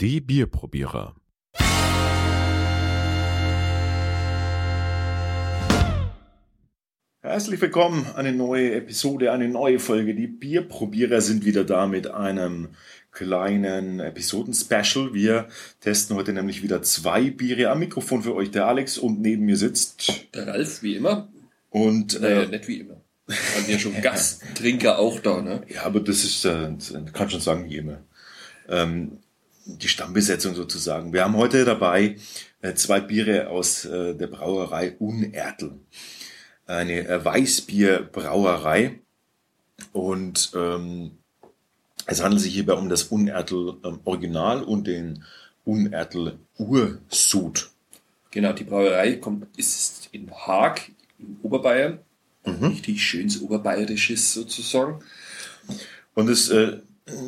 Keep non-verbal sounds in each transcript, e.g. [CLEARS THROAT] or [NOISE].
Die Bierprobierer. Herzlich willkommen, eine neue Episode, eine neue Folge. Die Bierprobierer sind wieder da mit einem kleinen Episoden-Special. Wir testen heute nämlich wieder zwei Biere am Mikrofon für euch. Der Alex und neben mir sitzt Der Ralf, wie immer. und Naja, äh, nicht wie immer. Haben ja schon Gasttrinker auch da, ne? ja, aber das ist, äh, kann schon sagen wie immer. Ähm, die Stammbesetzung sozusagen. Wir haben heute dabei äh, zwei Biere aus äh, der Brauerei Unertl. Eine äh, Weißbierbrauerei. Und ähm, es handelt sich hierbei um das Unertl ähm, Original und den Unertl Ursud. Genau, die Brauerei kommt, ist in Haag, in Oberbayern. Mhm. Richtig schönes Oberbayerisches sozusagen. Und das äh,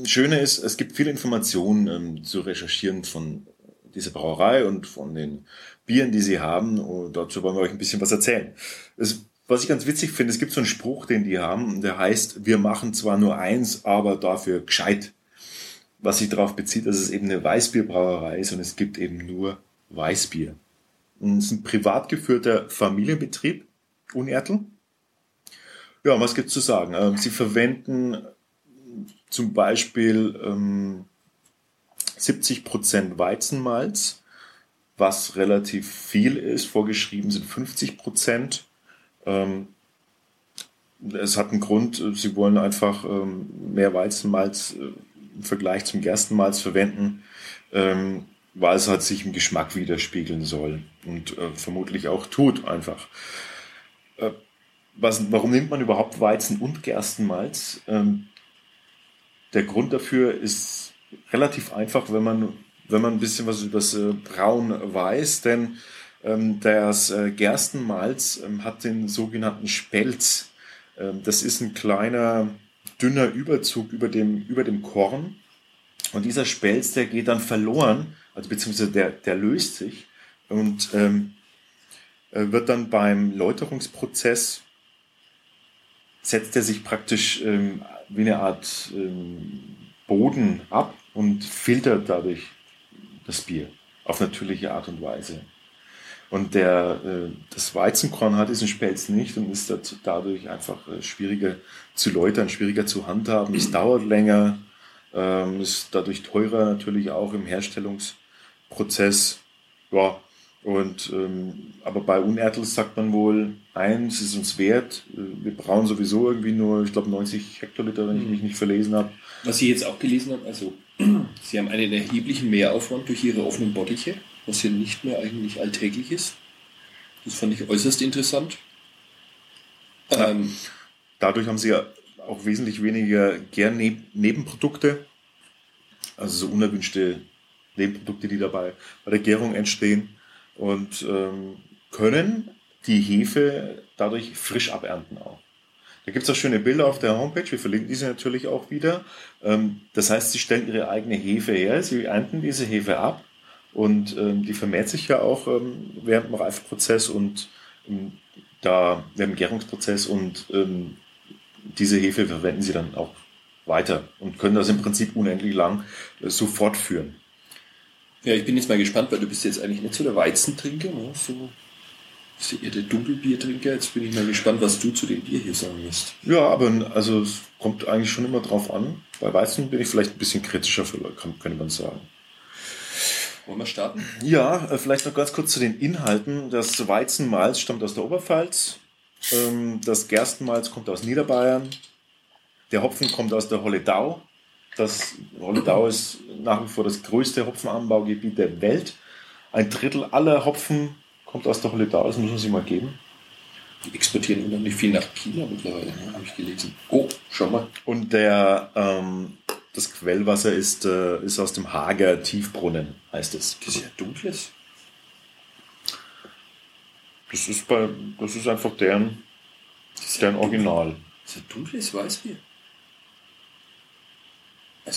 Schöne ist, es gibt viele Informationen ähm, zu recherchieren von dieser Brauerei und von den Bieren, die sie haben. Und dazu wollen wir euch ein bisschen was erzählen. Es, was ich ganz witzig finde, es gibt so einen Spruch, den die haben, der heißt, wir machen zwar nur eins, aber dafür gescheit. Was sich darauf bezieht, dass es eben eine Weißbierbrauerei ist und es gibt eben nur Weißbier. Und es ist ein privat geführter Familienbetrieb, Unertl. Ja, was gibt's zu sagen? Ähm, sie verwenden zum Beispiel ähm, 70% Weizenmalz, was relativ viel ist. Vorgeschrieben sind 50%. Ähm, es hat einen Grund, äh, sie wollen einfach ähm, mehr Weizenmalz äh, im Vergleich zum Gerstenmalz verwenden, ähm, weil es halt sich im Geschmack widerspiegeln soll und äh, vermutlich auch tut einfach. Äh, was, warum nimmt man überhaupt Weizen und Gerstenmalz? Ähm, der Grund dafür ist relativ einfach, wenn man, wenn man ein bisschen was über das äh, Braun weiß, denn ähm, das äh, Gerstenmalz ähm, hat den sogenannten Spelz. Ähm, das ist ein kleiner, dünner Überzug über dem, über dem Korn. Und dieser Spelz, der geht dann verloren, also beziehungsweise der, der löst sich und ähm, äh, wird dann beim Läuterungsprozess setzt er sich praktisch ähm, wie eine Art ähm, Boden ab und filtert dadurch das Bier auf natürliche Art und Weise. Und der, äh, das Weizenkorn hat diesen Spelz nicht und ist dazu, dadurch einfach äh, schwieriger zu läutern, schwieriger zu handhaben. Es dauert länger, ähm, ist dadurch teurer natürlich auch im Herstellungsprozess. Ja, und ähm, aber bei Unertels sagt man wohl, eins ist uns wert. äh, Wir brauchen sowieso irgendwie nur, ich glaube, 90 Hektoliter, wenn ich mich nicht verlesen habe. Was ich jetzt auch gelesen habe, also [CLEARS THROAT] sie haben einen erheblichen Mehraufwand durch ihre offenen Bottiche, was hier nicht mehr eigentlich alltäglich ist. Das fand ich äußerst interessant. Ja. Ähm, Dadurch haben sie ja auch wesentlich weniger Gärnebenprodukte, also so unerwünschte Nebenprodukte, die dabei bei der Gärung entstehen und ähm, können die Hefe dadurch frisch abernten auch. Da gibt es auch schöne Bilder auf der Homepage, wir verlinken diese natürlich auch wieder. Ähm, das heißt, sie stellen ihre eigene Hefe her, sie ernten diese Hefe ab und ähm, die vermehrt sich ja auch ähm, während dem Reifprozess und ähm, da während dem Gärungsprozess und ähm, diese Hefe verwenden sie dann auch weiter und können das im Prinzip unendlich lang äh, so fortführen. Ja, ich bin jetzt mal gespannt, weil du bist jetzt eigentlich nicht so der Weizentrinker, ne? so bist du eher der Dunkelbiertrinker. Jetzt bin ich mal gespannt, was du zu dem Bier hier sagen wirst. Ja, aber also es kommt eigentlich schon immer drauf an. Bei Weizen bin ich vielleicht ein bisschen kritischer, könnte man sagen. Wollen wir starten? Ja, äh, vielleicht noch ganz kurz zu den Inhalten. Das Weizenmalz stammt aus der Oberpfalz. Ähm, Das Gerstenmalz kommt aus Niederbayern. Der Hopfen kommt aus der Holledau. Das Holledau ist nach wie vor das größte Hopfenanbaugebiet der Welt. Ein Drittel aller Hopfen kommt aus der Holledau. Das muss man sich mal geben. Die exportieren unheimlich viel nach China mittlerweile, ne? habe ich gelesen. Oh, schau mal. Und der, ähm, das Quellwasser ist, äh, ist aus dem Hager Tiefbrunnen, heißt es. Das ist ja dunkles. Das ist, bei, das ist einfach deren, deren Original. Das ist ein dunkles Weißbier.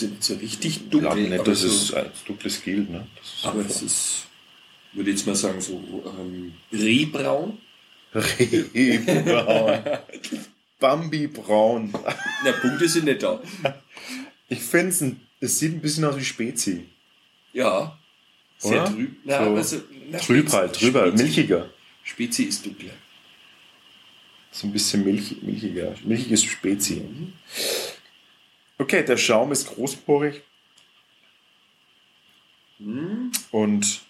Also so richtig Ich dunkel, glaube nicht, dass so, es als dunkles gilt. Ne? Aber es ist, würde jetzt mal sagen, so ähm, Rehbraun. Rehbraun. [LAUGHS] Bambi braun. Na, Punkte sind nicht da. Ich finde es, es sieht ein bisschen aus wie Spezi. Ja. Sehr Oder? trüb. Na, So aber so, na, Trüb Spezi- halt, drüber, Spezi- milchiger. Spezi ist dunkler. So ein bisschen milch, milchiger. Milchiges Spezi. Okay, der Schaum ist großporig Hm? und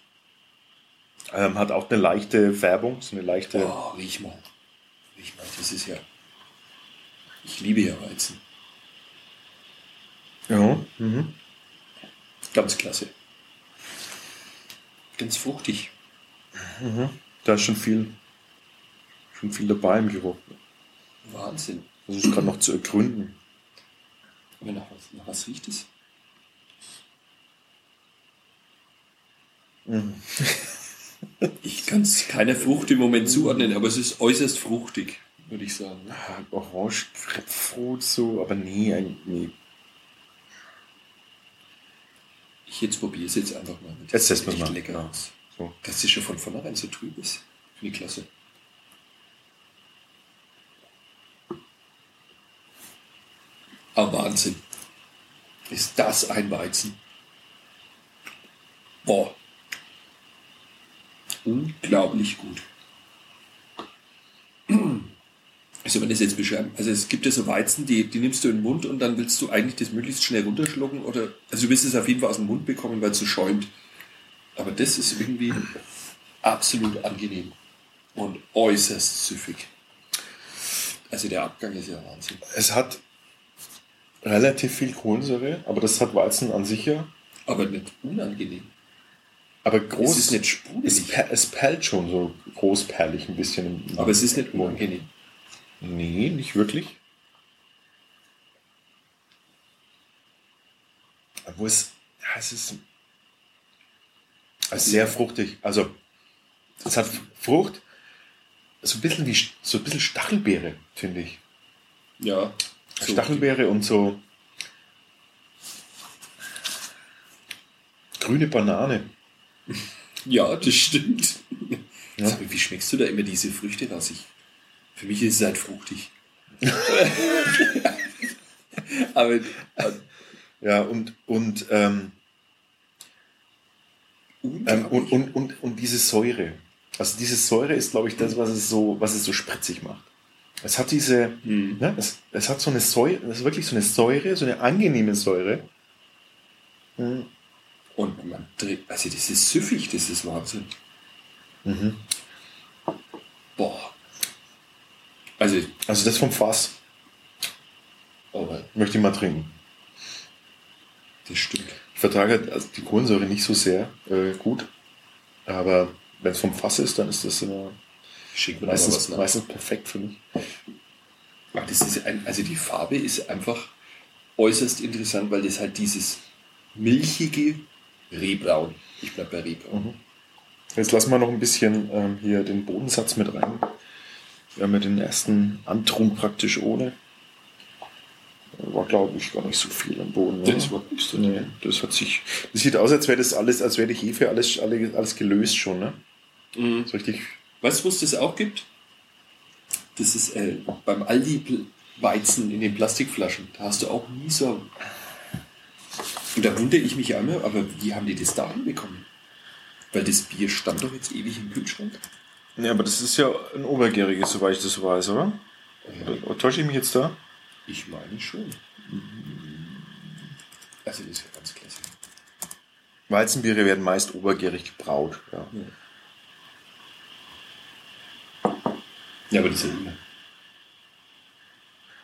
ähm, hat auch eine leichte Färbung, so eine leichte. Oh, riech mal. Riech mal, das ist ja. Ich liebe ja Weizen. Ja. Mhm. Ganz klasse. Ganz fruchtig. Da ist schon viel, schon viel dabei im Geruch. Wahnsinn. Das ist gerade noch zu ergründen. Aber nach was, nach was riecht es? Ich kann es keiner Frucht im Moment zuordnen, aber es ist äußerst fruchtig, würde ich sagen. Ah, Orange, Grapefruit, so, aber nee, nee. Ich jetzt probiere es jetzt einfach mal. Das Jetzt testen wir mal. lecker aus. So. Dass es schon von vornherein so trüb ist. Finde ich klasse. Aber Wahnsinn. Ist das ein Weizen? Boah. Unglaublich gut. Also wenn das jetzt beschreiben, also es gibt ja so Weizen, die, die nimmst du in den Mund und dann willst du eigentlich das möglichst schnell runterschlucken oder, also du willst es auf jeden Fall aus dem Mund bekommen, weil es so schäumt. Aber das ist irgendwie absolut angenehm und äußerst süffig. Also der Abgang ist ja Wahnsinn. Es hat relativ viel Kohlensäure, aber das hat Weizen an sich ja. Aber nicht unangenehm. Aber Es groß. ist nicht es, sprudelig, per, es perlt schon so großperlig ein bisschen. Aber es ist nicht unangenehm. Nee, nicht wirklich. Wo es, ja, es ist also sehr fruchtig. Also, es hat Frucht, so ein bisschen wie so ein bisschen Stachelbeere, finde ich. Ja. So, Stachelbeere und so grüne Banane. [LAUGHS] Ja, das stimmt. Ja. Mal, wie schmeckst du da immer diese Früchte raus? Ich, für mich ist es halt fruchtig. [LAUGHS] aber äh, Ja, und, und, ähm, ähm, und, und, und, und diese Säure. Also diese Säure ist, glaube ich, das, was es so, was es so spritzig macht. Es hat diese, Hm. ne, es, es hat so eine Säure, es ist wirklich so eine Säure, so eine angenehme Säure. Mhm. Und man dreht, also das ist süffig, das ist Wahnsinn. Mhm. Boah. Also, Also das vom Fass aber möchte ich mal trinken. das stimmt. Ich vertrage halt also die Kohlensäure nicht so sehr äh, gut, aber wenn es vom Fass ist, dann ist das immer Schickt mir mal was meistens, nach. meistens perfekt für mich. Das ist ein, also die Farbe ist einfach äußerst interessant, weil das halt dieses milchige Rehbraun. Ich bleib bei Rehbraun. Jetzt lassen wir noch ein bisschen ähm, hier den Bodensatz mit rein. Wir haben ja den ersten Antrunk praktisch ohne. War, glaube ich, gar nicht so viel am Boden. oder? Das war nichts nee, das hat sich. Das sieht aus, als wäre das alles, als wäre die Hefe alles, alles, alles gelöst schon, ne? Mhm. So richtig. Weißt du, wo es das auch gibt? Das ist äh, beim Aldi Weizen in den Plastikflaschen. Da hast du auch nie so. Und da wundere ich mich einmal, aber wie haben die das da hinbekommen? Weil das Bier stand doch jetzt ewig im Kühlschrank. Ja, aber das ist ja ein obergäriges, soweit ich das weiß, oder? Oder täusche ich mich jetzt da? Ich meine schon. Also das ist ja ganz klasse. Weizenbiere werden meist obergärig gebraut. Ja. Ja, aber das ist ja immer.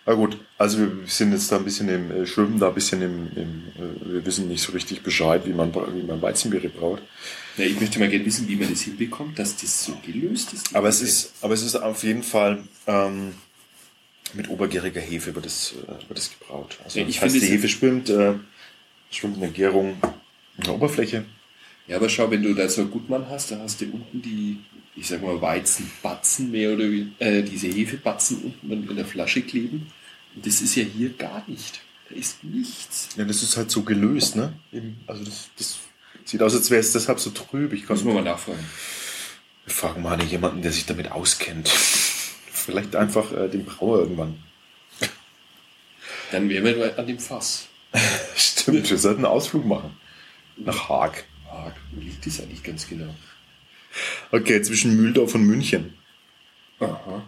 Na gut, also wir sind jetzt da ein bisschen im äh, Schwimmen, da ein bisschen im, im äh, wir wissen nicht so richtig Bescheid, wie man, wie man Weizenbiere braut. Ja, ich möchte mal gerne wissen, wie man das hinbekommt, dass das so gelöst ist. Aber es ist, aber es ist auf jeden Fall ähm, mit obergäriger Hefe wird das, äh, wird das gebraut. Also Ja, ich das heißt, die Hefe schwimmt, äh, schwimmt in der Gärung in der Oberfläche. Ja, aber schau, wenn du da so einen Gutmann hast, da hast du unten die, ich sag mal, Weizenbatzen mehr oder wie, äh, diese Hefebatzen unten in der Flasche kleben. Und das ist ja hier gar nicht. Da ist nichts. Ja, das ist halt so gelöst, ne? Also das, das sieht aus, als wäre es deshalb so trüb. Ich kann Müssen wir mal nachfragen. Wir fragen mal jemanden, der sich damit auskennt. Vielleicht einfach äh, den Brauer irgendwann. Dann wären wir an dem Fass. [LAUGHS] Stimmt, wir sollten einen Ausflug machen. Nach Haag. Park. Wo liegt das eigentlich ganz genau? Okay, zwischen Mühldorf und München. Aha.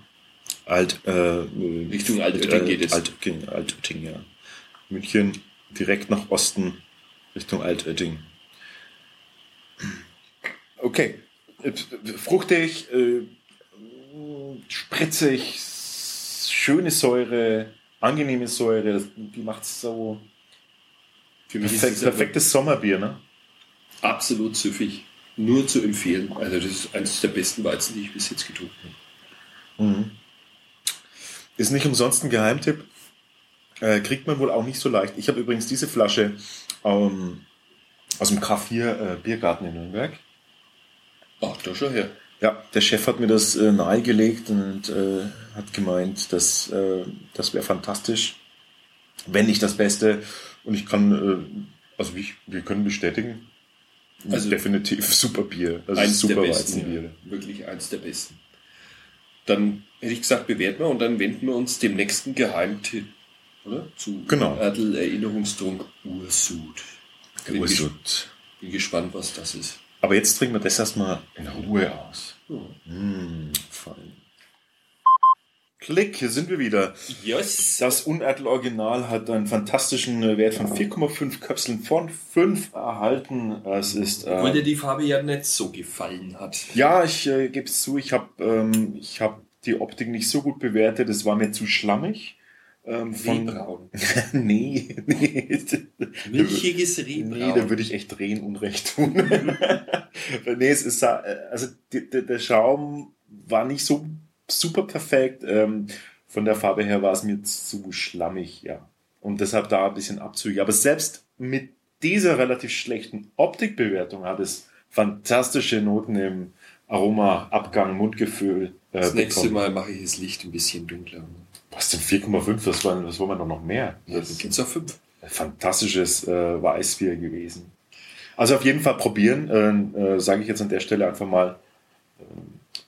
Alt, äh, Richtung Altötting geht es. Altötting, Altötting, ja. München direkt nach Osten Richtung Altötting. Okay. Äh, Fruchtig, äh, spritzig, schöne Säure, angenehme Säure, die macht so Für mich perfekt, es perfektes Sommerbier, ne? Absolut süffig. Nur zu empfehlen. Also das ist eines der besten Weizen, die ich bis jetzt getrunken habe. Ist nicht umsonst ein Geheimtipp. Äh, kriegt man wohl auch nicht so leicht. Ich habe übrigens diese Flasche ähm, aus dem K4 äh, Biergarten in Nürnberg. Ach, da schon her. Ja, der Chef hat mir das äh, nahegelegt und äh, hat gemeint, dass äh, das wäre fantastisch, wenn nicht das Beste. Und ich kann, äh, also ich, wir können bestätigen, Also- definitiv super Bier. Also eins super der besten. Weizenbiere. Ja. Wirklich eins der besten. Dann hätte ich gesagt, bewerten wir und dann wenden wir uns dem nächsten Geheimtipp, oder? Zu Genau. Erdl Erinnerungstrunk Ursud. Bin, ges Ursud. bin gespannt, was das ist. Aber jetzt trinken wir das erstmal in Ruhe aus. Hm. Mm, fein. Klick, hier sind wir wieder. Yes. Das Unertel Original hat einen fantastischen äh, Wert von 4,5 Köpseln von 5 erhalten. Es ist. Obwohl dir Äh, die Farbe ja nicht so gefallen hat. ja, ich äh, gebe es zu, ich habe ähm, ich hab die Optik nicht so gut bewertet. Es war mir zu schlammig. Ähm, von, Rehbraun. [LAUGHS] nee, nee. Milchiges Nee, Rehbraun. da würde ich echt drehen Unrecht tun. [LAUGHS] nee, es ist, äh, also der Schaum war nicht so super perfekt. Ähm, von der Farbe her war es mir zu schlammig, ja. Und deshalb da ein bisschen Abzüge. Aber selbst mit dieser relativ schlechten Optikbewertung hat es fantastische Noten im Aroma, Abgang, Mundgefühl. Äh, das nächste bekommen. Mal mache ich das Licht ein bisschen dunkler. Was denn 4,5? Das war, das war man doch noch mehr. Das auf fünf. fantastisches äh, Weißbier gewesen. Also auf jeden Fall probieren, äh, äh, sage ich jetzt an der Stelle einfach mal äh,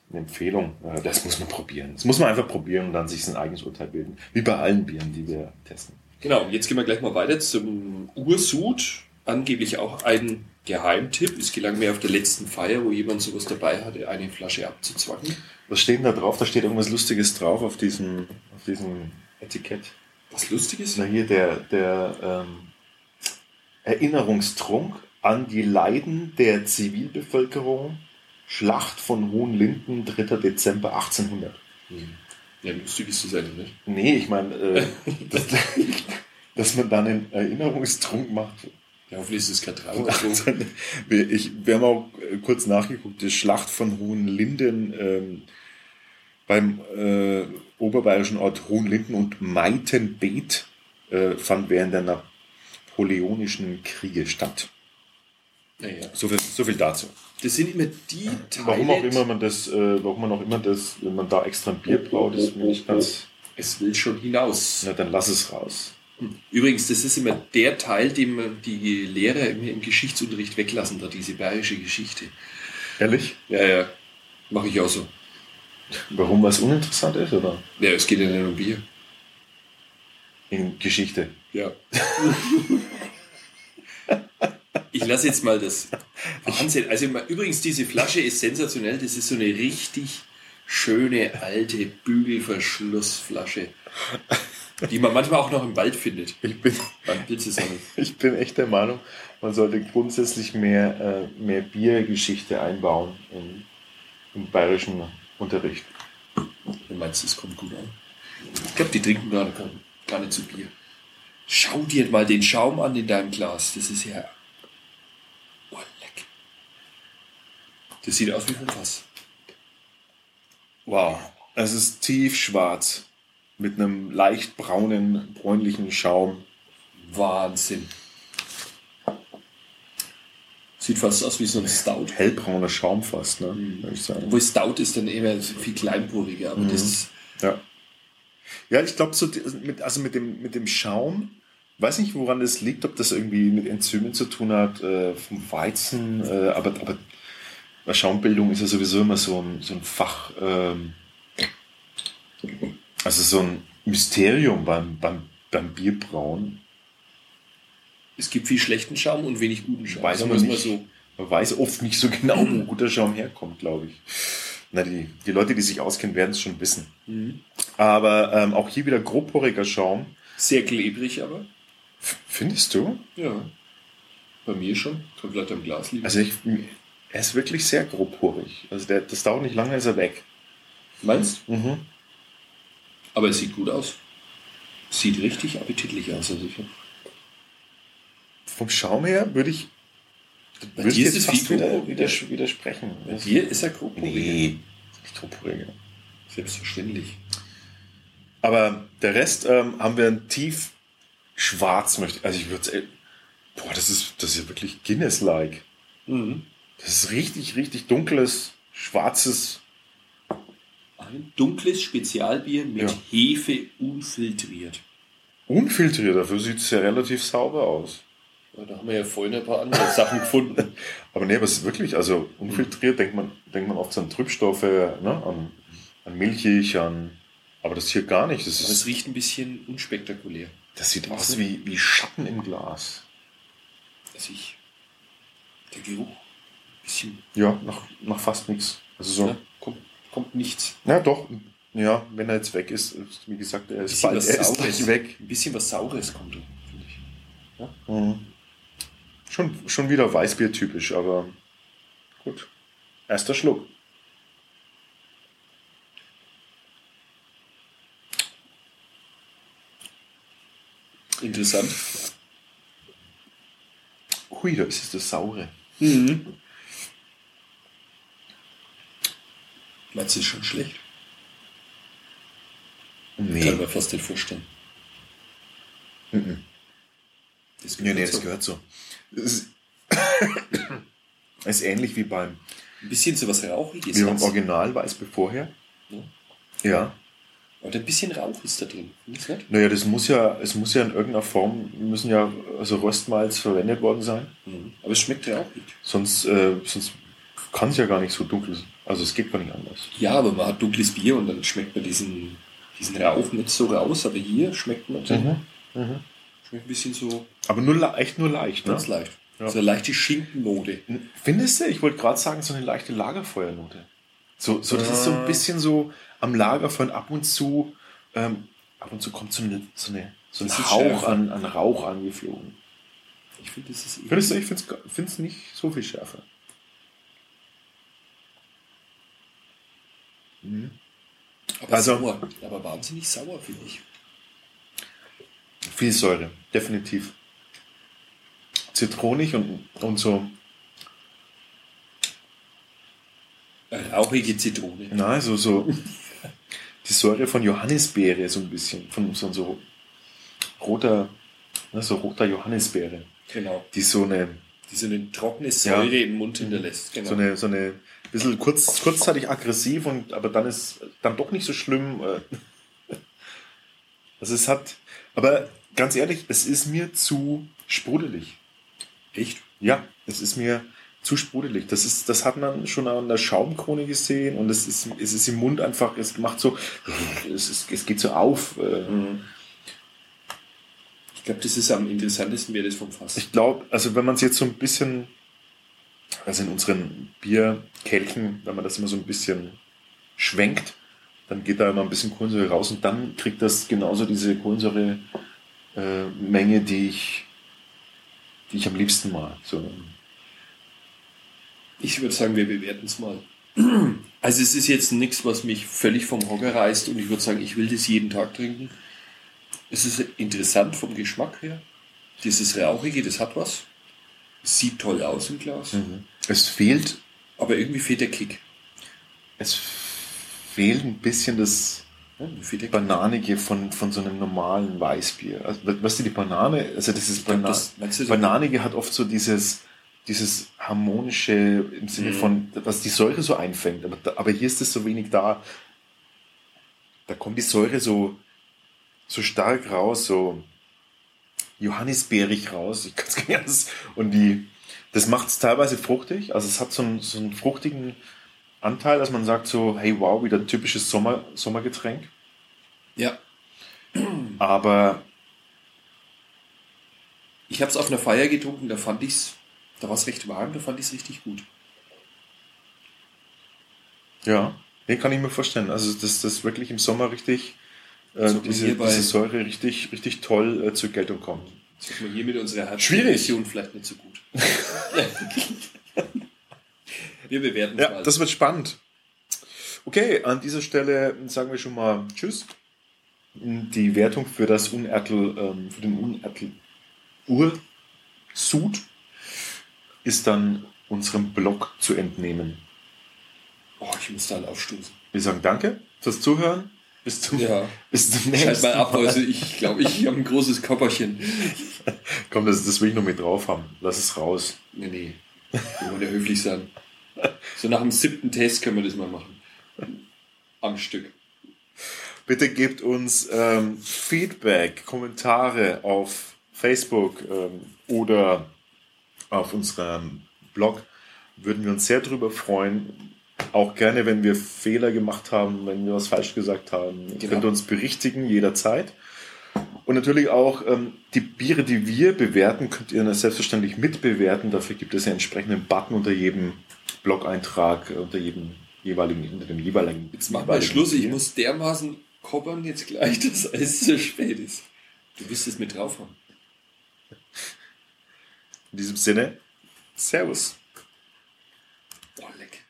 eine Empfehlung. Äh, das muss man probieren. Das muss man einfach probieren und dann sich sein eigenes Urteil bilden. Wie bei allen Bieren, die wir testen. Genau, und jetzt gehen wir gleich mal weiter zum Ursud. Angeblich auch ein Geheimtipp. Es gelang mir auf der letzten Feier, wo jemand sowas dabei hatte, eine Flasche abzuzwacken. Was steht denn da drauf? Da steht irgendwas Lustiges drauf auf diesem, auf diesem Etikett. Was Lustiges? Na hier der, der ähm, Erinnerungstrunk an die Leiden der Zivilbevölkerung. Schlacht von Hohenlinden, 3. Dezember 1800. Ja, lustig ist das eigentlich nicht. Nee, ich meine, äh, [LAUGHS] dass, dass man dann einen Erinnerungstrunk macht. Ja, hoffentlich ist es kein Trauertrunk. [LAUGHS] Wir- ich, wir haben auch äh, kurz nachgeguckt, die Schlacht von Hohenlinden ähm, beim äh, oberbayerischen Ort Hohenlinden und Meitenbeet äh, fand während der napoleonischen Kriege statt. Naja, So viel, so viel dazu. Das sind immer die Teile. Warum auch immer man das, äh, warum man auch immer das, wenn man da extra ein Bier braut, ist mir nicht ganz. Es will schon hinaus. Na, dann lass es raus. Übrigens, das ist immer der Teil, den die Lehrer immer im Geschichtsunterricht weglassen, da diese bayerische Geschichte. Ehrlich? Ja, ja, mache ich auch so. Warum was uninteressant ist, oder? Ja, es geht ja nicht um Bier. In Geschichte. Ja. [LAUGHS] [LAUGHS] Ich lasse jetzt mal das Wahnsinn. Also übrigens, diese Flasche ist sensationell. Das ist so eine richtig schöne alte Bügelverschlussflasche, die man manchmal auch noch im Wald findet. Ich bin, [LAUGHS] ich bin echt der Meinung, man sollte grundsätzlich mehr, äh, mehr Biergeschichte einbauen im, im bayerischen Unterricht. Du meinst, es kommt gut an? Ich glaube, die trinken gar- gar nicht so Bier. Schau dir mal den Schaum an in deinem Glas. Das ist ja. Oh, leck. Das sieht aus wie von was. Wow. Es ist tiefschwarz mit einem leicht braunen, bräunlichen Schaum. Wahnsinn. Sieht fast aus wie so ein Stout. Hellbrauner Schaum fast, ne? Würde ich sagen. Obwohl Stout ist dann so viel kleinporiger, aber das ist. Ja. Ja, ich glaube, so, die- mit, also mit dem, mit dem Schaum, weiß nicht, woran das liegt, ob das irgendwie mit Enzymen zu tun hat, äh, vom Weizen, äh, aber, aber Schaumbildung ist ja sowieso immer so ein, so ein Fach, ähm, also so ein Mysterium beim, beim, beim Bierbrauen. Es gibt viel schlechten Schaum und wenig guten Schaum. Weiß man nicht, mal Man weiß oft nicht so genau, wo guter Schaum herkommt, glaube ich. Na, die, die Leute, die sich auskennen, werden es schon wissen. Mhm. Aber ähm, auch hier wieder grobporiger Schaum. Sehr klebrig aber. F findest du? Ja. Bei mir schon. Kann vielleicht am Glas liegen. Also ich, er ist wirklich sehr grobporig. Also der, das dauert nicht lange, ist er weg. Meinst Mhm. Aber es sieht gut aus. Sieht richtig appetitlich aus, also Vom Schaum her würde ich, Bei würde dir ist es fast wieder, widersprechen. Bei dir ist er grob. Nee, nicht grobporiger. Selbstverständlich. Aber der Rest ähm, haben wir ein tief schwarz möchte. Also ich würde boah, das ist das ist ja wirklich Guinness-like. Mhm. Das ist richtig, richtig dunkles, schwarzes. Ein dunkles Spezialbier mit Ja. Hefe unfiltriert. Unfiltriert, dafür sieht es ja relativ sauber aus. Ja, da haben wir ja vorhin ein paar andere Sachen gefunden. [LAUGHS] Aber nee, aber es ist wirklich, also unfiltriert denkt man, denkt man oft an Trübstoffe, ne, an, an Milchig, an. Aber das hier gar nicht. Das, Aber es ist, riecht ein bisschen unspektakulär. das sieht aus wie, wie Schatten im Glas. Also ich. Der Geruch. Bisschen. Ja, nach, nach fast nichts. Also so. Ja, kommt, kommt nichts. Ja, doch. Ja, wenn er jetzt weg ist, ist, wie gesagt, er ist bald er ist Saures. gleich weg. Ein bisschen was Saures kommt finde ich. Mhm. Schon, schon wieder Weißbier-typisch, aber gut. Erster Schluck. Interessant. Hui, da ist es das Saure. Mhm. Meinst du, ist schon schlecht? Kann ich Nee, mir fast nicht vorstellen. Mhm. Das nee, nee, so. das gehört so. Es ist, [COUGHS] ist ähnlich wie beim, Ein bisschen so was Rauchiges. wie beim. Original Weißbier vorher. Ja. Ja. Aber ein bisschen Rauch ist da drin. Nicht? Naja, das muss ja, es muss ja in irgendeiner Form, müssen ja also Röstmalz verwendet worden sein. Mhm. Aber es schmeckt rauchig. Sonst, äh, sonst kann es ja gar nicht so dunkel sein. Also es geht gar nicht anders. Ja, aber man hat dunkles Bier und dann schmeckt man diesen, diesen Rauch nicht so raus. Aber hier schmeckt man den. Mhm. Schmeckt ein bisschen so Aber nur echt nur leicht, ne? ganz leicht. Ja. So eine leichte Schinkennote. Findest du? Ich wollte gerade sagen, so eine leichte Lagerfeuernote. So, so das ist so ein bisschen so am Lagerfeuer ab und zu, ähm, ab und zu kommt so, eine, so, eine, so ein Hauch schärfer. an, an Rauch angeflogen. Ich finde, das ist Findest du? Ich finde es nicht so viel schärfer. Aber Also- sauer. Aber wahnsinnig sauer, finde ich. Viel Säure, definitiv. Zitronig und, und so, Eine rauchige Zitrone. na, so, so die Säure von Johannisbeere so ein bisschen, von so, so roter, ne, so roter Johannisbeere. Genau. Die so eine, Die so eine trockene Säure im Mund hinterlässt. Genau. so eine, so eine bisschen kurz, kurzzeitig aggressiv und aber dann ist dann doch nicht so schlimm. [LAUGHS] Also es hat, aber ganz ehrlich, es ist mir zu sprudelig. Echt? Ja, es ist mir zu sprudelig. Das ist, das hat man schon an der Schaumkrone gesehen und es ist, es ist im Mund einfach, es macht so, es, ist, es geht so auf. äh. Ich glaube, das ist am interessantesten, wäre das vom Fass. Ich glaube, also wenn man es jetzt so ein bisschen, also in unseren Bierkelchen, wenn man das immer so ein bisschen schwenkt, dann geht da immer ein bisschen Kohlensäure raus und dann kriegt das genauso diese Kohlensäure-Menge, die ich, die ich am liebsten mag. So, Ich würde sagen, wir bewerten es mal. Also es ist jetzt nichts, was mich völlig vom Hocker reißt und ich würde sagen, ich will das jeden Tag trinken. Es ist interessant vom Geschmack her. Dieses Rauchige, das hat was. Sieht toll aus im Glas. es fehlt, Aber irgendwie fehlt der Kick. es fehlt ein bisschen das Ja. Bananige von, von so einem normalen Weißbier. Also, weißt du, die Banane, also dieses glaub, Bana das- du Bananige hat oft so dieses, dieses harmonische im Sinne Mhm. von, dass die Säure so einfängt. Aber, aber hier ist es so wenig da. Da kommt die Säure so, so stark raus, so johannisbeerig raus. Ich kann es [LAUGHS] gar nicht anders. Und die, das macht es teilweise fruchtig. Also es hat so einen, so einen fruchtigen Anteil, dass man sagt so, hey wow, wieder ein typisches Sommer, Sommergetränk. Ja. Aber Ich habe es auf einer Feier getrunken, da fand ich es Da war es recht warm, da fand ich es richtig gut. Ja, den kann ich mir vorstellen. Also, dass das wirklich im Sommer richtig, äh, diese, diese Säure richtig, richtig toll äh, zur Geltung kommt. Ist mir hier mit unserer Schwierig. Version vielleicht nicht so gut. [LAUGHS] Wir bewerten Ja, mal. das wird spannend. Okay, an dieser Stelle sagen wir schon mal Tschüss. Die Wertung für das Unertel, ähm, für den Unertel Ursud ist dann unserem Blog zu entnehmen. oh, ich muss da aufstoßen. Wir sagen Danke fürs Zuhören. Bis zum, Ja. bis zum Schalt nächsten mal ab, also ich glaube, ich habe ein großes Körperchen. [LAUGHS] Komm, das, das will ich noch mit drauf haben. Lass es raus. Nee, nee. Wir wollen ja höflich sein. So nach dem siebten Test können wir das mal machen. Am Stück. Bitte gebt uns ähm, Feedback, Kommentare auf Facebook ähm, oder auf unserem Blog. Würden wir uns sehr darüber freuen. Auch gerne, wenn wir Fehler gemacht haben, wenn wir was falsch gesagt haben. Ihr Genau. könnt uns berichtigen jederzeit. Und natürlich auch ähm, die Biere, die wir bewerten, könnt ihr selbstverständlich mitbewerten. Dafür gibt es einen entsprechenden Button unter jedem Blog-Eintrag, äh, unter jedem jeweiligen, unter dem jeweiligen. Jetzt machen wir jeweiligen Schluss. Ich Bier. muss dermaßen koppern jetzt gleich, [LAUGHS] dass es zu spät ist. Du wirst es mit drauf haben. In diesem Sinne, Servus. Oh, leck.